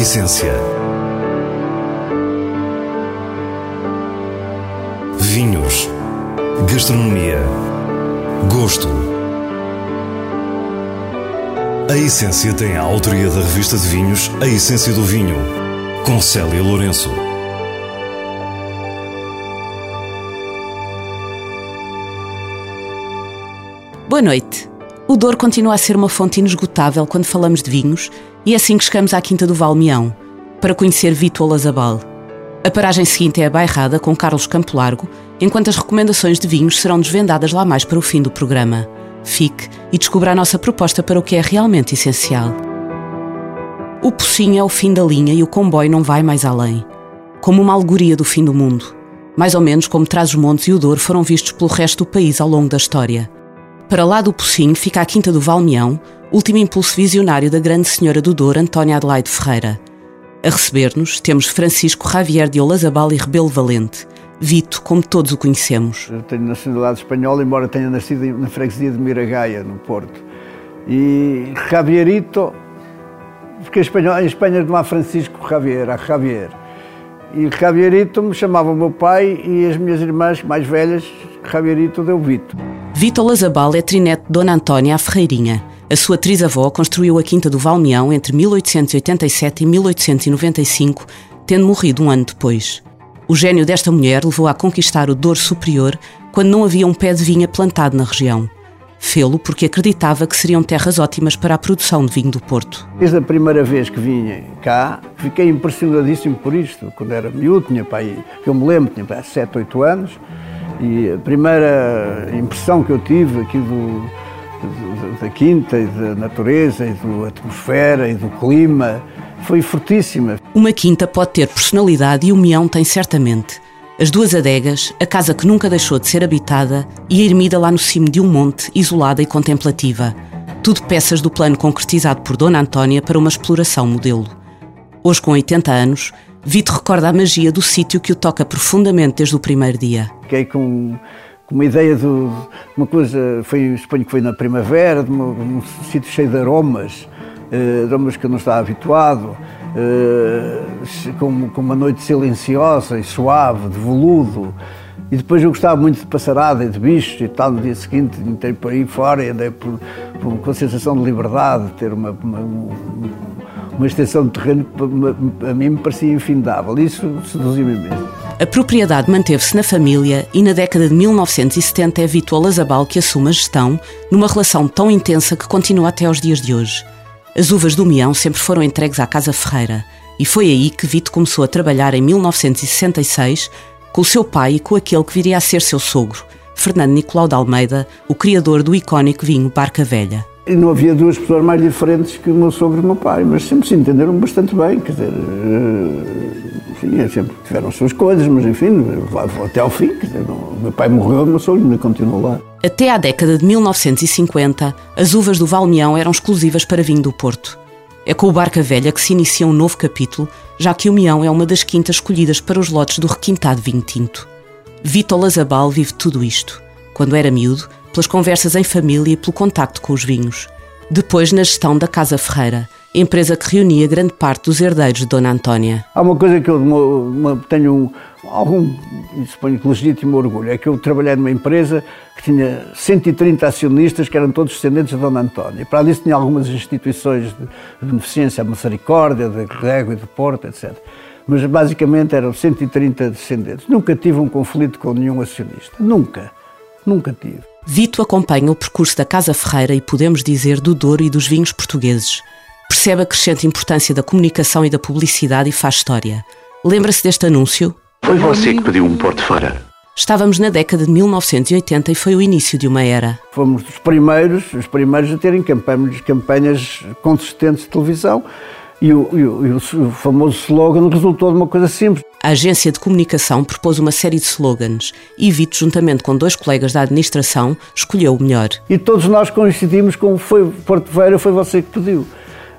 essência. Vinhos. Gastronomia. Gosto. A Essência tem a autoria da revista de vinhos A Essência do Vinho, com Célia Lourenço. Boa noite. O Douro continua a ser uma fonte inesgotável quando falamos de vinhos e é assim que chegamos à Quinta do Valmeão, para conhecer Vito Olazabal. A paragem seguinte é a Bairrada, com Carlos Campo Largo, enquanto as recomendações de vinhos serão desvendadas lá mais para o fim do programa. Fique e descubra a nossa proposta para o que é realmente essencial. O Pocinho é o fim da linha e o comboio não vai mais além. Como uma alegoria do fim do mundo. Mais ou menos como Trás-os-Montes e o Douro foram vistos pelo resto do país ao longo da história. Para lá do Pocinho fica a Quinta do Valmeão, último impulso visionário da grande senhora do Douro, Antónia Adelaide Ferreira. A receber-nos temos Francisco Javier de Olazabal e Rebelo Valente, Vito, como todos o conhecemos. Eu tenho nacionalidade espanhola, embora tenha nascido na freguesia de Miragaia, no Porto. E Javierito, porque em, Espanha não há Francisco Javier, há Javier. E Javierito me chamava o meu pai e as minhas irmãs mais velhas, Javierito deu Vito. Vito Lazabal é trinete de Dona Antónia à Ferreirinha. A sua trisavó construiu a Quinta do Valmeão entre 1887 e 1895, tendo morrido um ano depois. O gênio desta mulher levou a conquistar o Douro Superior quando não havia um pé de vinha plantado na região. Fê-lo porque acreditava que seriam terras ótimas para a produção de vinho do Porto. Desde a primeira vez que vim cá, fiquei impressionadíssimo por isto. Quando era miúdo, tinha pai, eu me lembro, tinha pai 7, 8 anos, e a primeira impressão que eu tive aqui do, da quinta e da natureza e da atmosfera e do clima foi fortíssima. Uma quinta pode ter personalidade e o Mião tem certamente. As duas adegas, a casa que nunca deixou de ser habitada e a ermida lá no cimo de um monte, isolada e contemplativa. Tudo peças do plano concretizado por Dona Antónia para uma exploração modelo. Hoje, com 80 anos, Vito recorda a magia do sítio que o toca profundamente desde o primeiro dia. Fiquei com, uma ideia de uma coisa, foi, suponho que foi na primavera, de, um sítio cheio de aromas, uh, aromas que eu não estava habituado, uh, com, com uma noite silenciosa e suave, de veludo. E depois eu gostava muito de passarada e de bichos e tal. No dia seguinte entrei por aí fora e andei por, por, com a sensação de liberdade, de ter uma, uma, uma extensão de terreno que a mim me parecia infindável. Isso seduziu-me mesmo. A propriedade manteve-se na família e na década de 1970 é Vito Olazabal que assume a gestão numa relação tão intensa que continua até aos dias de hoje. As uvas do Mião sempre foram entregues à Casa Ferreira e foi aí que Vito começou a trabalhar em 1966 com o seu pai e com aquele que viria a ser seu sogro, Fernando Nicolau de Almeida, o criador do icónico vinho Barca Velha. E não havia duas pessoas mais diferentes que o meu sogro e o meu pai, mas sempre se entenderam bastante bem, quer dizer, enfim, sempre tiveram as suas coisas, mas enfim, até ao fim, quer dizer, meu pai morreu o meu sogro ainda continuou lá. Até à década de 1950, as uvas do Valmeão eram exclusivas para vinho do Porto. É com o Barca Velha que se inicia um novo capítulo, já que o Mião é uma das quintas escolhidas para os lotes do requintado vinho tinto. Vitor Lazabal vive tudo isto. Quando era miúdo, pelas conversas em família e pelo contacto com os vinhos. Depois na gestão da Casa Ferreira, empresa que reunia grande parte dos herdeiros de Dona Antónia. Há uma coisa que eu tenho algum, suponho que legítimo orgulho, é que eu trabalhei numa empresa que tinha 130 acionistas que eram todos descendentes de Dona Antónia. Para ali tinha algumas instituições de beneficência, a Misericórdia, de Rego e de Porto, etc. Mas basicamente eram 130 descendentes. Nunca tive um conflito com nenhum acionista. Nunca. Nunca tive. Vito acompanha o percurso da Casa Ferreira e podemos dizer do Douro e dos vinhos portugueses. Percebe a crescente importância da comunicação e da publicidade e faz história. Lembra-se deste anúncio? Foi você que pediu um Porto Feira. Estávamos na década de 1980 e foi o início de uma era. Fomos os primeiros, os primeiros a terem campanhas, campanhas consistentes de televisão e o, e, o, e o, famoso slogan resultou de uma coisa simples. A agência de comunicação propôs uma série de slogans e Vito, juntamente com dois colegas da administração, escolheu o melhor. E todos nós coincidimos com foi Porto Veira, foi você que pediu.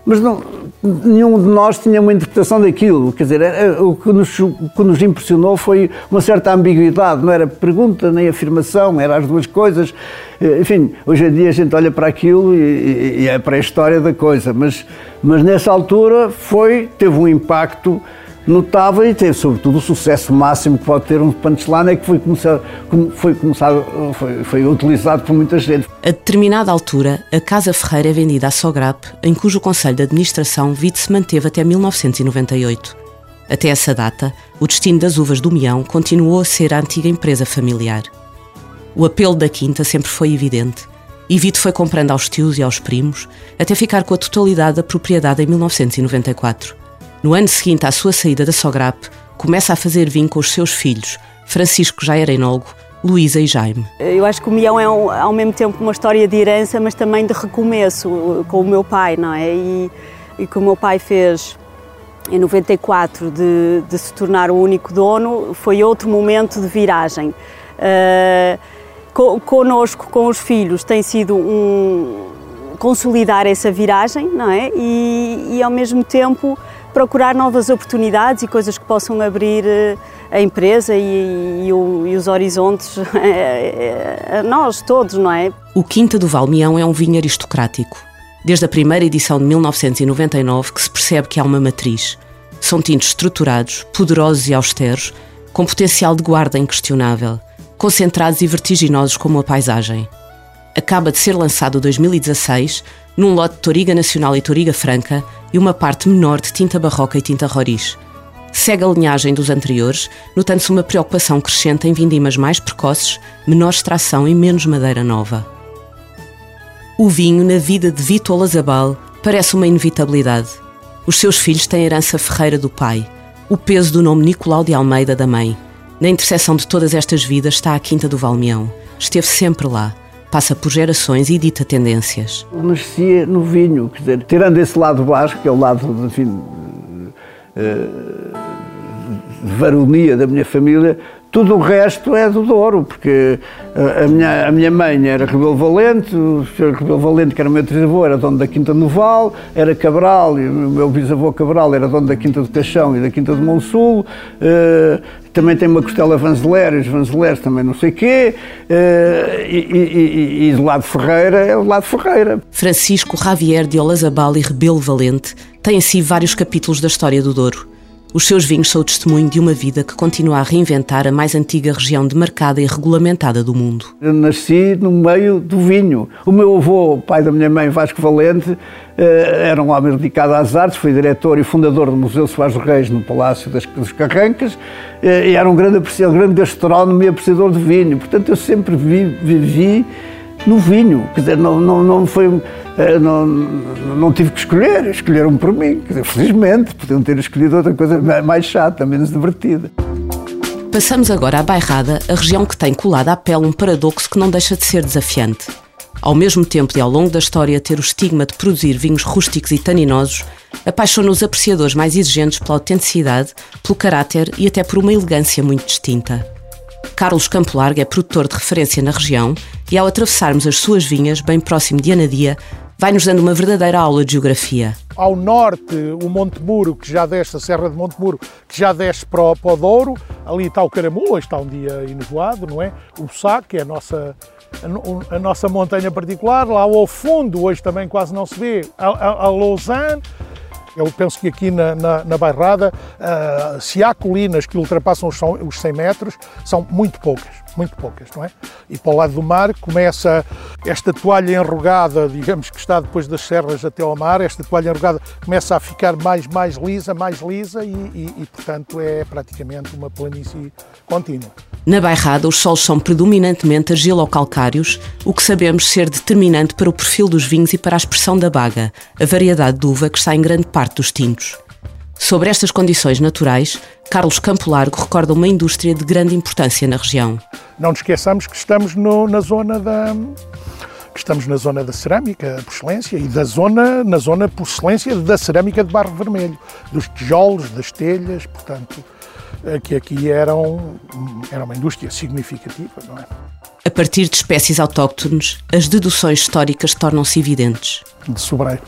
mas não, nenhum de nós tinha uma interpretação daquilo. Quer dizer, o que, nos, o que nos impressionou foi uma certa ambiguidade, não era pergunta nem afirmação, era as duas coisas. Eh, enfim, hoje em dia a gente olha para aquilo e, e é para a história da coisa, mas, mas nessa altura foi, teve um impacto notável e teve, sobretudo, o sucesso máximo que pode ter um punchline, é que foi começado, foi, foi, foi utilizado por muita gente. A determinada altura, a Casa Ferreira é vendida à Sograp, em cujo Conselho de Administração Vite se manteve até 1998. Até essa data, o destino das uvas do Mião continuou a ser a antiga empresa familiar. O apelo da Quinta sempre foi evidente, e Vito foi comprando aos tios e aos primos, até ficar com a totalidade da propriedade em 1994. No ano seguinte à sua saída da Sograp, começa a fazer vinho com os seus filhos, Francisco já era enólogo, Luísa e Jaime. Eu acho que o Mião é ao mesmo tempo uma história de herança, mas também de recomeço com o meu pai, não é? E, e que o meu pai fez em 94 de, de se tornar o único dono foi outro momento de viragem. Uh, conosco, com os filhos, tem sido um consolidar essa viragem, não é? E, e ao mesmo tempo procurar novas oportunidades e coisas que possam abrir eh, a empresa e, e, o, e os horizontes a nós todos, não é? O Quinta do Valmião é um vinho aristocrático. Desde a primeira edição de 1999 que se percebe que há uma matriz. São tintos estruturados, poderosos e austeros, com potencial de guarda inquestionável, concentrados e vertiginosos como a paisagem. Acaba de ser lançado 2016 num lote de Toriga Nacional e Toriga Franca e uma parte menor de tinta barroca e tinta roriz. Segue a linhagem dos anteriores, notando-se uma preocupação crescente em vindimas mais precoces, menor extração e menos madeira nova. O vinho, na vida de Vito Olazabal, parece uma inevitabilidade. Os seus filhos têm herança ferreira do pai, o peso do nome Nicolau de Almeida da mãe. Na interseção de todas estas vidas está a Quinta do Valmeão. Esteve sempre lá, passa por gerações e dita tendências. Eu nascia no vinho, quer dizer, tirando esse lado baixo, que é o lado, enfim, eh, de varonia da minha família, tudo o resto é do Douro, porque a minha, a minha mãe era Rebelo Valente, o Sr. Rebelo Valente, que era o meu trisavô, era dono da Quinta Noval, era Cabral, e o meu bisavô Cabral era dono da Quinta do Caixão e da Quinta do Monsul. Uh, também tem uma costela Vanzeler, os Vanzeleres também não sei quê, uh, e, e, e, do lado Ferreira é o lado Ferreira. Francisco Javier de Olazabal e Rebelo Valente têm em si vários capítulos da história do Douro. Os seus vinhos são o testemunho de uma vida que continua a reinventar a mais antiga região demarcada e regulamentada do mundo. Eu nasci no meio do vinho. O meu avô, pai da minha mãe, Vasco Valente, eh, era um homem dedicado às artes, foi diretor e fundador do Museu Soares Reis no Palácio dos Carrancas eh, e era um grande apreciador, grande gastrónomo e apreciador de vinho. Portanto, eu sempre vivi no vinho. Quer dizer, não, não, não foi eh, não, não tive que escolher, escolheram por mim. Felizmente, podiam ter escolhido outra coisa mais chata, menos divertida. Passamos agora à Bairrada, a região que tem colado à pele um paradoxo que não deixa de ser desafiante. Ao mesmo tempo de, ao longo da história, ter o estigma de produzir vinhos rústicos e taninosos, apaixona os apreciadores mais exigentes pela autenticidade, pelo caráter e até por uma elegância muito distinta. Carlos Campo Largo é produtor de referência na região e, ao atravessarmos as suas vinhas, bem próximo de Anadia, vai-nos dando uma verdadeira aula de geografia. Ao norte, o Monte Muro, que já desce, a Serra de Monte Muro, que já desce para o, para o Douro. Ali está o Caramulo, hoje está um dia enevoado, não é? O Sá, que é a nossa, a, a, nossa montanha particular. Lá ao fundo, hoje também quase não se vê, a, a, a Lausanne. Eu penso que aqui na, na, na Bairrada, uh, se há colinas que ultrapassam os, os 100 metros, são muito poucas muito poucas, não é? E para o lado do mar começa esta toalha enrugada, digamos que está depois das serras até ao mar, esta toalha enrugada começa a ficar mais, mais lisa, mais lisa e, e, e portanto é praticamente uma planície contínua. Na Bairrada, os solos são predominantemente argilocalcários, o que sabemos ser determinante para o perfil dos vinhos e para a expressão da baga, a variedade de uva que está em grande parte dos tintos. Sobre estas condições naturais, Carlos Campo Largo recorda uma indústria de grande importância na região. Não nos esqueçamos que estamos no, na zona da que estamos na zona da cerâmica por excelência e da zona na zona por excelência da cerâmica de barro vermelho, dos tijolos, das telhas, portanto, que aqui eram era uma indústria significativa, não é? A partir de espécies autóctones, as deduções históricas tornam-se evidentes. De sobreiro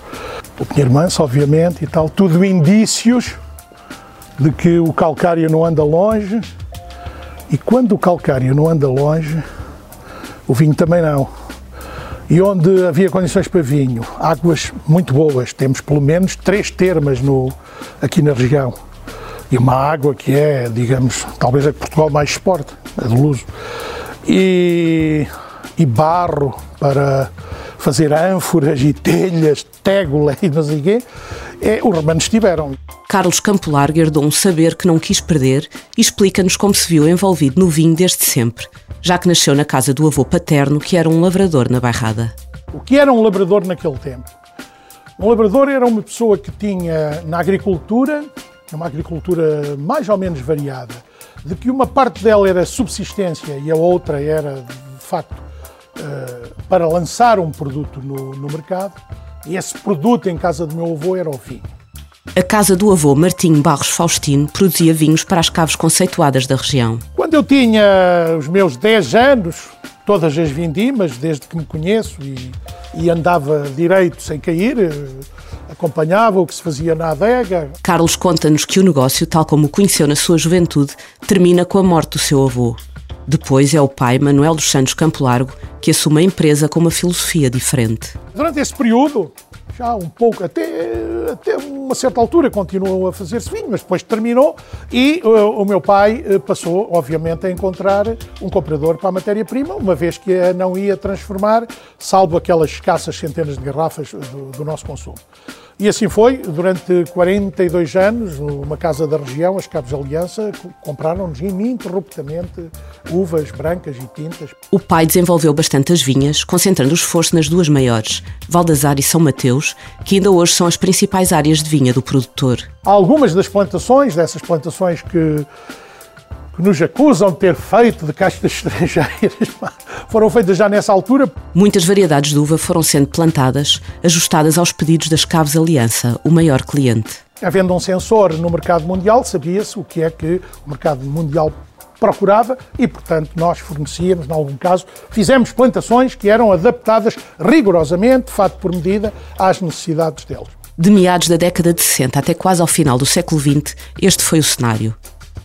o Pinheiro Manso, obviamente, e tal. Tudo indícios de que o calcário não anda longe. E quando o calcário não anda longe, o vinho também não. E onde havia condições para vinho, águas muito boas, temos pelo menos três termas no, aqui na região. E uma água que é, digamos, talvez a que Portugal mais exporta, a de Luso. E, e barro para fazer ânforas e telhas, tégula e não sei o quê, é, os romanos tiveram. Carlos Campo Largo herdou um saber que não quis perder e explica-nos como se viu envolvido no vinho desde sempre, já que nasceu na casa do avô paterno, que era um lavrador na Bairrada. O que era um lavrador naquele tempo? Um lavrador era uma pessoa que tinha na agricultura, uma agricultura mais ou menos variada, de que uma parte dela era subsistência e a outra era, de facto, eh, para lançar um produto no, no mercado. E esse produto em casa do meu avô era o vinho. A casa do avô Martinho Barros Faustino produzia vinhos para as caves conceituadas da região. Quando eu tinha os meus 10 anos, todas as vindimas, desde que me conheço e, e andava direito sem cair, eh, acompanhava o que se fazia na adega. Carlos conta-nos que o negócio, tal como o conheceu na sua juventude, termina com a morte do seu avô. Depois é o pai, Manuel dos Santos Campo Largo, que assume a empresa com uma filosofia diferente. Durante esse período, já um pouco, até, até uma certa altura continuou a fazer-se vinho, mas depois terminou e uh, o meu pai uh, passou, obviamente, a encontrar um comprador para a matéria-prima, uma vez que a não ia transformar, salvo aquelas escassas centenas de garrafas do, do nosso consumo. E assim foi, durante 42 anos, uma casa da região, as Cabos Aliança, compraram-nos ininterruptamente uvas brancas e tintas. O pai desenvolveu bastantes vinhas, concentrando o esforço nas duas maiores, Valdazar e São Mateus, que ainda hoje são as principais áreas de vinha do produtor. Algumas das plantações, dessas plantações que que nos acusam de ter feito de castas estrangeiras foram feitas já nessa altura. Muitas variedades de uva foram sendo plantadas, ajustadas aos pedidos das Caves Aliança, o maior cliente. Havendo um sensor no mercado mundial, sabia-se o que é que o mercado mundial procurava e, portanto, nós fornecíamos, em algum caso, fizemos plantações que eram adaptadas rigorosamente, fato por medida, às necessidades deles. De meados da década de 60 até quase ao final do século XX, este foi o cenário.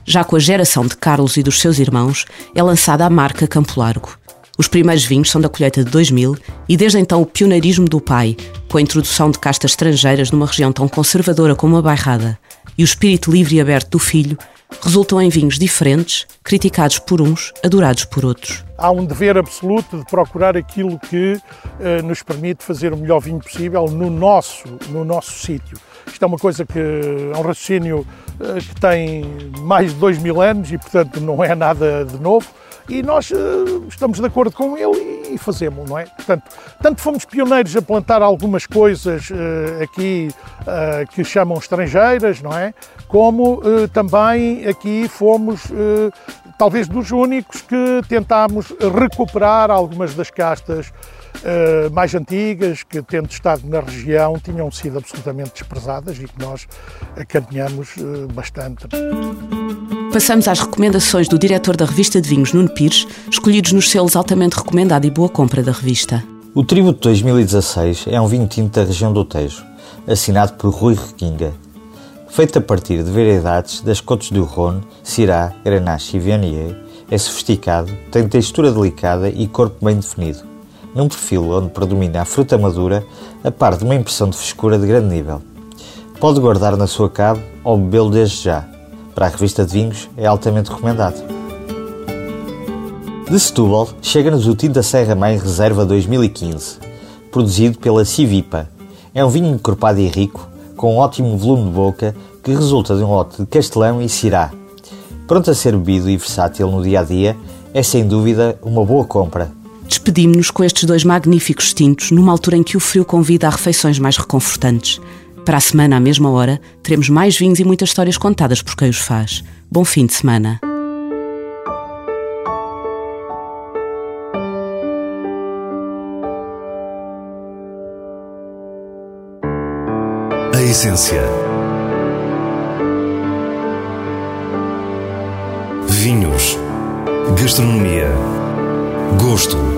Já com a geração de Carlos e dos seus irmãos, é lançada a marca Campo Largo. Os primeiros vinhos são da colheita de 2000 e desde então o pioneirismo do pai, com a introdução de castas estrangeiras numa região tão conservadora como a Bairrada, e o espírito livre e aberto do filho, resultam em vinhos diferentes, criticados por uns, adorados por outros. Há um dever absoluto de procurar aquilo que eh, nos permite fazer o melhor vinho possível no nosso, no nosso sítio. Isto é uma coisa que é um raciocínio eh, que tem mais de dois mil anos e, portanto, não é nada de novo. E nós uh, estamos de acordo com ele e, e fazemos, não é? Portanto, tanto fomos pioneiros a plantar algumas coisas uh, aqui uh, que chamam estrangeiras, não é? Como também aqui fomos talvez dos únicos que tentámos recuperar algumas das castas uh, mais antigas, que tendo estado na região, tinham sido absolutamente desprezadas e que nós acarinhamos uh, bastante. Passamos às recomendações do diretor da revista de vinhos, Nuno Pires, escolhidos nos selos altamente recomendado e boa compra da revista. O Tributo 2016 é um vinho tinto da região do Tejo, assinado por Rui Requinga. Feito a partir de variedades das Côtes do Rhône, Syrah, Grenache e Viognier, é sofisticado, tem textura delicada e corpo bem definido num perfil onde predomina a fruta madura, a par de uma impressão de frescura de grande nível. Pode guardar na sua cave ou bebê-lo desde já. Para a revista de vinhos é altamente recomendado. De Setúbal, chega-nos o Tinta Serra Mãe Reserva 2015, produzido pela Civipa. É um vinho encorpado e rico, com um ótimo volume de boca, que resulta de um lote de castelão e cirá. Pronto a ser bebido e versátil no dia a dia, é sem dúvida uma boa compra Despedimos-nos com estes dois magníficos tintos numa altura em que o frio convida a refeições mais reconfortantes. Para a semana, à mesma hora, teremos mais vinhos e muitas histórias contadas por quem os faz. Bom fim de semana. A essência. Vinhos. Gastronomia. Gosto